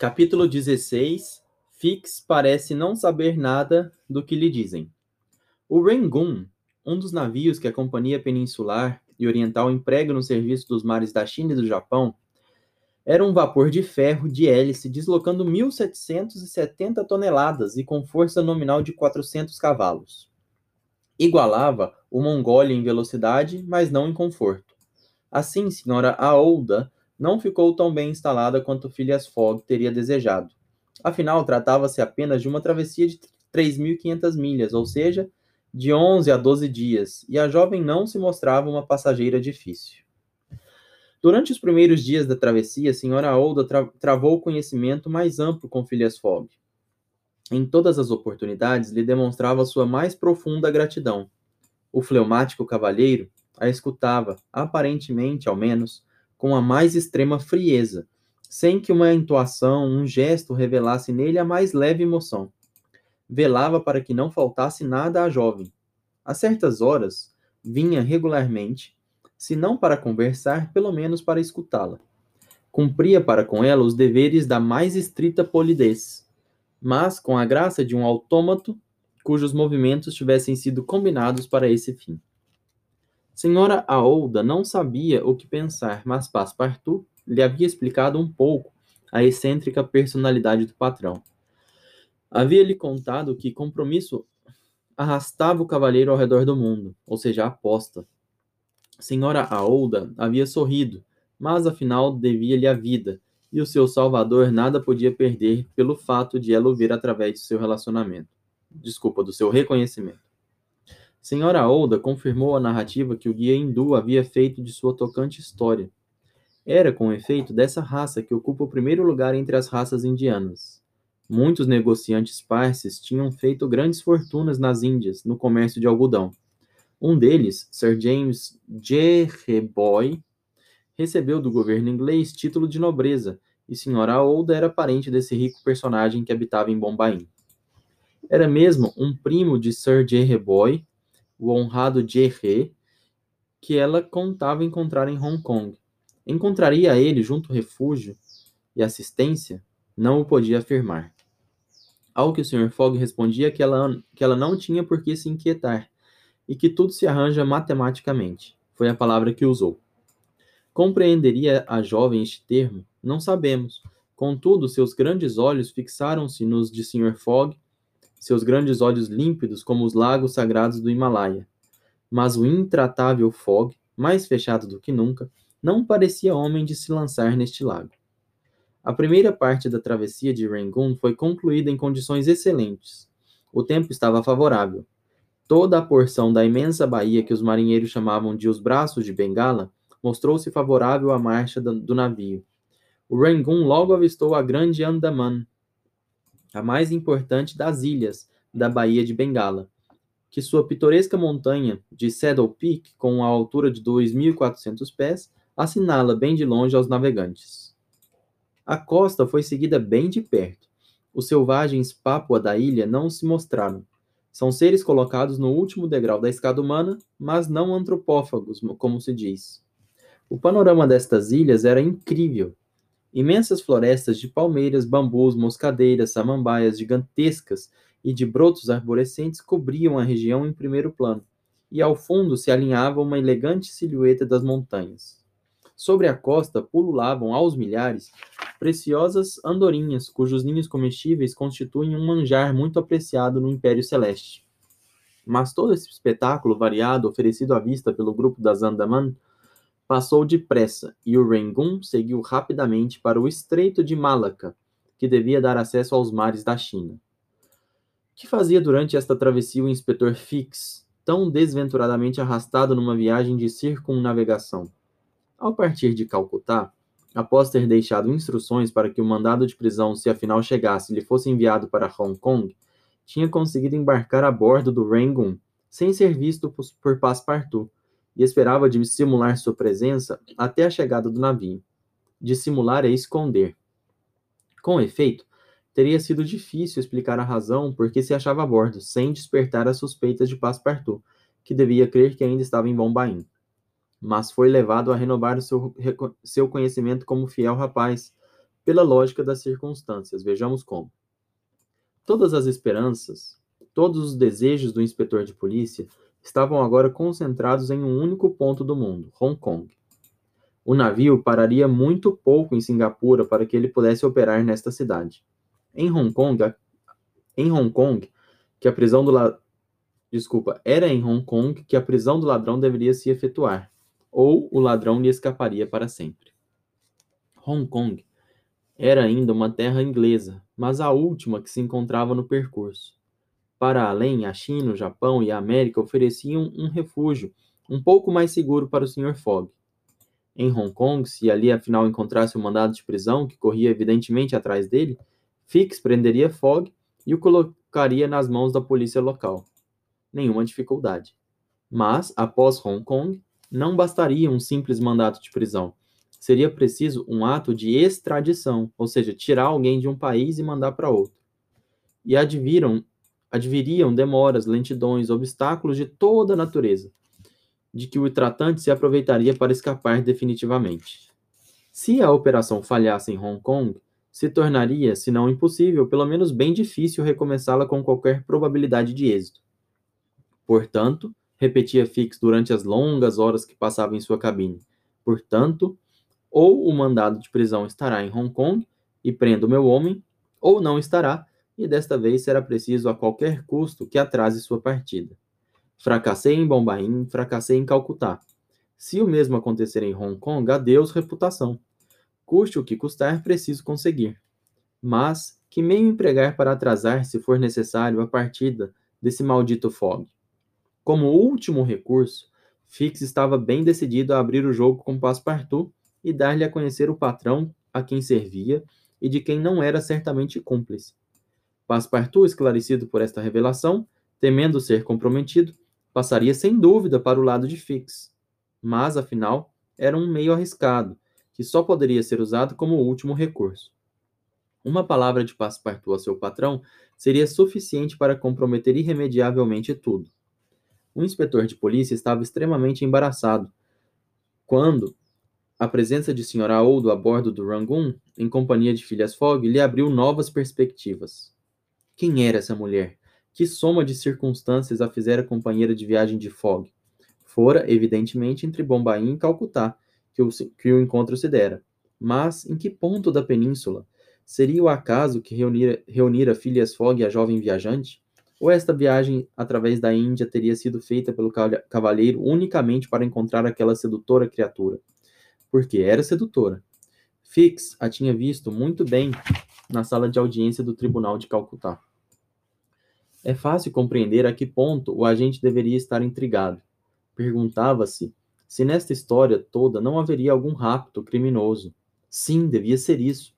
Capítulo 16 Fix parece não saber nada do que lhe dizem. O Rangoon, um dos navios que a Companhia Peninsular e Oriental emprega no serviço dos mares da China e do Japão, era um vapor de ferro de hélice deslocando 1.770 toneladas e com força nominal de 400 cavalos. Igualava o Mongolia em velocidade, mas não em conforto. Assim, senhora Aouda não ficou tão bem instalada quanto Phileas Fogg teria desejado. Afinal, tratava-se apenas de uma travessia de 3.500 milhas, ou seja, de 11 a 12 dias, e a jovem não se mostrava uma passageira difícil. Durante os primeiros dias da travessia, a senhora Olda tra travou conhecimento mais amplo com Phileas Fogg. Em todas as oportunidades, lhe demonstrava sua mais profunda gratidão. O fleumático cavalheiro a escutava, aparentemente, ao menos, com a mais extrema frieza, sem que uma entoação, um gesto revelasse nele a mais leve emoção. Velava para que não faltasse nada à jovem. A certas horas, vinha regularmente, se não para conversar, pelo menos para escutá-la. Cumpria para com ela os deveres da mais estrita polidez, mas com a graça de um autômato cujos movimentos tivessem sido combinados para esse fim. Senhora Aouda não sabia o que pensar, mas Passepartout lhe havia explicado um pouco a excêntrica personalidade do patrão. Havia-lhe contado que compromisso arrastava o cavalheiro ao redor do mundo, ou seja, aposta. Senhora Aouda havia sorrido, mas afinal devia-lhe a vida, e o seu salvador nada podia perder pelo fato de ela o ver através do seu relacionamento. Desculpa, do seu reconhecimento. Senhora Aouda confirmou a narrativa que o guia hindu havia feito de sua tocante história. Era, com efeito, dessa raça que ocupa o primeiro lugar entre as raças indianas. Muitos negociantes parses tinham feito grandes fortunas nas Índias no comércio de algodão. Um deles, Sir James Jereboy, recebeu do governo inglês título de nobreza, e Senhora Olda era parente desse rico personagem que habitava em Bombaim. Era mesmo um primo de Sir Jereboy, o honrado Jerry, que ela contava encontrar em Hong Kong. Encontraria ele junto refúgio e assistência? Não o podia afirmar. Ao que o Sr. Fogg respondia que ela, que ela não tinha por que se inquietar e que tudo se arranja matematicamente. Foi a palavra que usou. Compreenderia a jovem este termo? Não sabemos. Contudo, seus grandes olhos fixaram-se nos de Sr. Fogg, seus grandes olhos límpidos como os lagos sagrados do Himalaia. Mas o intratável Fogg, mais fechado do que nunca, não parecia homem de se lançar neste lago. A primeira parte da travessia de Rangoon foi concluída em condições excelentes. O tempo estava favorável. Toda a porção da imensa baía que os marinheiros chamavam de os Braços de Bengala mostrou-se favorável à marcha do navio. O Rangoon logo avistou a Grande Andaman, a mais importante das ilhas da Baía de Bengala, que sua pitoresca montanha de Saddle Peak, com a altura de 2.400 pés, assinala bem de longe aos navegantes. A costa foi seguida bem de perto. Os selvagens Pápua da ilha não se mostraram. São seres colocados no último degrau da escada humana, mas não antropófagos, como se diz. O panorama destas ilhas era incrível. Imensas florestas de palmeiras, bambus, moscadeiras, samambaias gigantescas e de brotos arborescentes cobriam a região em primeiro plano, e ao fundo se alinhava uma elegante silhueta das montanhas. Sobre a costa pululavam aos milhares preciosas andorinhas, cujos ninhos comestíveis constituem um manjar muito apreciado no Império Celeste. Mas todo esse espetáculo variado oferecido à vista pelo grupo das Andaman passou depressa e o Rangoon seguiu rapidamente para o Estreito de Malaca, que devia dar acesso aos mares da China. Que fazia durante esta travessia o inspetor Fix, tão desventuradamente arrastado numa viagem de circunnavegação? Ao partir de Calcutá, após ter deixado instruções para que o mandado de prisão, se afinal chegasse, lhe fosse enviado para Hong Kong, tinha conseguido embarcar a bordo do Rangoon, sem ser visto por Passepartout, e esperava dissimular sua presença até a chegada do navio. Dissimular é esconder. Com efeito, teria sido difícil explicar a razão por que se achava a bordo, sem despertar as suspeitas de Passepartout, que devia crer que ainda estava em Bombaim mas foi levado a renovar seu, seu conhecimento como fiel rapaz, pela lógica das circunstâncias. Vejamos como. Todas as esperanças, todos os desejos do inspetor de polícia estavam agora concentrados em um único ponto do mundo, Hong Kong. O navio pararia muito pouco em Singapura para que ele pudesse operar nesta cidade. Em Hong Kong, a... em Hong Kong, que a prisão do la... desculpa, era em Hong Kong que a prisão do ladrão deveria se efetuar, ou o ladrão lhe escaparia para sempre. Hong Kong era ainda uma terra inglesa, mas a última que se encontrava no percurso. Para além, a China, o Japão e a América ofereciam um refúgio um pouco mais seguro para o Sr. Fogg. Em Hong Kong, se ali afinal encontrasse o um mandado de prisão que corria evidentemente atrás dele, Fix prenderia Fogg e o colocaria nas mãos da polícia local. Nenhuma dificuldade. Mas, após Hong Kong, não bastaria um simples mandato de prisão. Seria preciso um ato de extradição, ou seja, tirar alguém de um país e mandar para outro. E adviram adviriam demoras, lentidões, obstáculos de toda a natureza, de que o tratante se aproveitaria para escapar definitivamente. Se a operação falhasse em Hong Kong, se tornaria, se não impossível, pelo menos bem difícil recomeçá-la com qualquer probabilidade de êxito. Portanto, repetia Fix durante as longas horas que passava em sua cabine. Portanto, ou o mandado de prisão estará em Hong Kong e prendo meu homem, ou não estará e desta vez será preciso a qualquer custo que atrase sua partida. Fracassei em Bombaim, fracassei em Calcutá. Se o mesmo acontecer em Hong Kong, adeus reputação. Custe o que custar, preciso conseguir. Mas que meio empregar para atrasar, se for necessário, a partida desse maldito Fog? Como último recurso, Fix estava bem decidido a abrir o jogo com Passepartout e dar-lhe a conhecer o patrão a quem servia e de quem não era certamente cúmplice. Passepartout, esclarecido por esta revelação, temendo ser comprometido, passaria sem dúvida para o lado de Fix. Mas, afinal, era um meio arriscado, que só poderia ser usado como último recurso. Uma palavra de Passepartout ao seu patrão seria suficiente para comprometer irremediavelmente tudo. O inspetor de polícia estava extremamente embaraçado quando a presença de Sra. Aodo a bordo do Rangoon, em companhia de filhas Fogg, lhe abriu novas perspectivas. Quem era essa mulher? Que soma de circunstâncias a fizera companheira de viagem de Fogg? Fora, evidentemente, entre Bombaim e Calcutá, que o, que o encontro se dera. Mas em que ponto da península? Seria o acaso que reunira, reunira Phileas Fogg e a jovem viajante? Ou esta viagem através da Índia teria sido feita pelo cavalheiro unicamente para encontrar aquela sedutora criatura? Porque era sedutora. Fix a tinha visto muito bem na sala de audiência do Tribunal de Calcutá. É fácil compreender a que ponto o agente deveria estar intrigado. Perguntava-se se nesta história toda não haveria algum rapto criminoso. Sim, devia ser isso.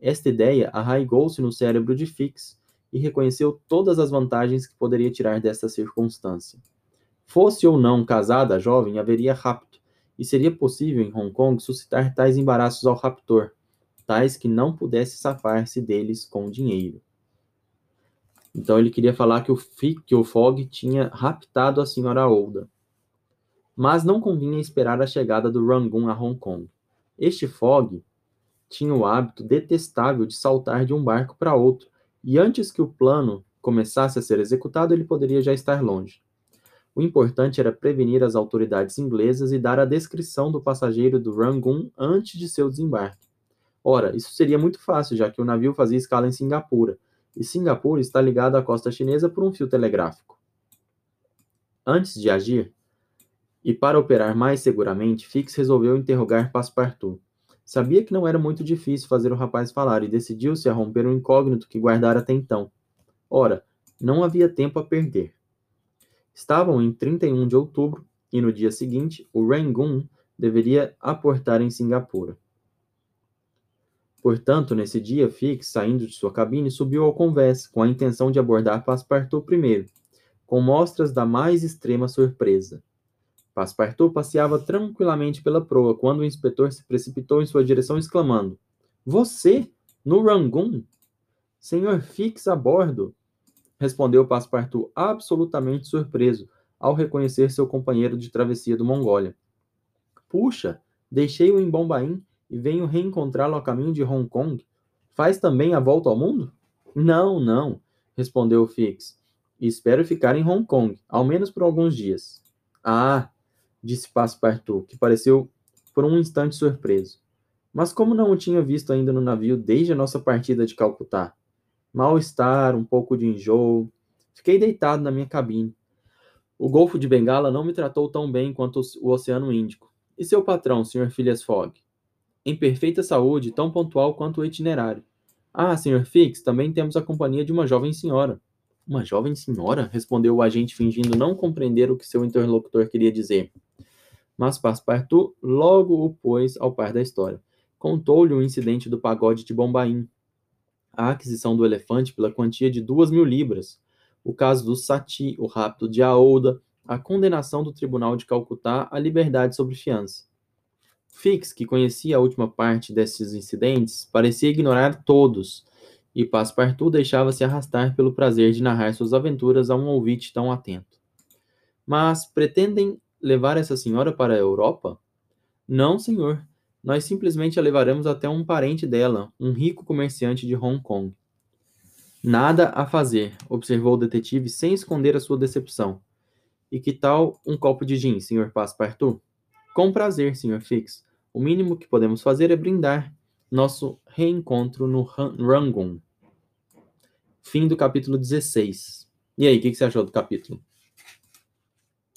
Esta ideia arraigou-se no cérebro de Fix e reconheceu todas as vantagens que poderia tirar desta circunstância. Fosse ou não casada a jovem, haveria rapto, e seria possível em Hong Kong suscitar tais embaraços ao raptor, tais que não pudesse safar-se deles com dinheiro. Então ele queria falar que o, que o Fogg tinha raptado a senhora Olda. Mas não convinha esperar a chegada do Rangoon a Hong Kong. Este Fogg tinha o hábito detestável de saltar de um barco para outro, e antes que o plano começasse a ser executado, ele poderia já estar longe. O importante era prevenir as autoridades inglesas e dar a descrição do passageiro do Rangoon antes de seu desembarque. Ora, isso seria muito fácil, já que o navio fazia escala em Singapura, e Singapura está ligada à costa chinesa por um fio telegráfico. Antes de agir, e para operar mais seguramente, Fix resolveu interrogar Passepartout. Sabia que não era muito difícil fazer o rapaz falar e decidiu-se a romper o um incógnito que guardara até então. Ora, não havia tempo a perder. Estavam em 31 de outubro e no dia seguinte o Rangoon deveria aportar em Singapura. Portanto, nesse dia, Fix, saindo de sua cabine, subiu ao convés, com a intenção de abordar Passepartout primeiro, com mostras da mais extrema surpresa. Passepartout passeava tranquilamente pela proa, quando o inspetor se precipitou em sua direção, exclamando: Você? No Rangoon? Senhor Fix a bordo? Respondeu Passepartout, absolutamente surpreso, ao reconhecer seu companheiro de travessia do Mongólia. Puxa, deixei-o em Bombaim e venho reencontrá-lo a caminho de Hong Kong. Faz também a volta ao mundo? Não, não, respondeu Fix. Espero ficar em Hong Kong, ao menos por alguns dias. Ah, disse Passepartout, que pareceu por um instante surpreso. Mas como não o tinha visto ainda no navio desde a nossa partida de Calcutá? Mal-estar, um pouco de enjoo. Fiquei deitado na minha cabine. O Golfo de Bengala não me tratou tão bem quanto o Oceano Índico. E seu patrão, Sr. Phileas Fogg? Em perfeita saúde, tão pontual quanto o itinerário. Ah, Sr. Fix, também temos a companhia de uma jovem senhora. Uma jovem senhora? respondeu o agente, fingindo não compreender o que seu interlocutor queria dizer. Mas Passepartout logo o pôs ao par da história. Contou-lhe o incidente do pagode de Bombaim, a aquisição do elefante pela quantia de duas mil libras, o caso do Sati, o rapto de Aouda, a condenação do Tribunal de Calcutá à liberdade sob fiança. Fix, que conhecia a última parte desses incidentes, parecia ignorar todos, e Passepartout deixava-se arrastar pelo prazer de narrar suas aventuras a um ouvinte tão atento. Mas pretendem levar essa senhora para a Europa? Não, senhor. Nós simplesmente a levaremos até um parente dela, um rico comerciante de Hong Kong. Nada a fazer, observou o detetive sem esconder a sua decepção. E que tal um copo de gin, Sr. Passepartout? Com prazer, Sr. Fix. O mínimo que podemos fazer é brindar nosso reencontro no Rangoon. Fim do capítulo 16. E aí, o que, que você achou do capítulo?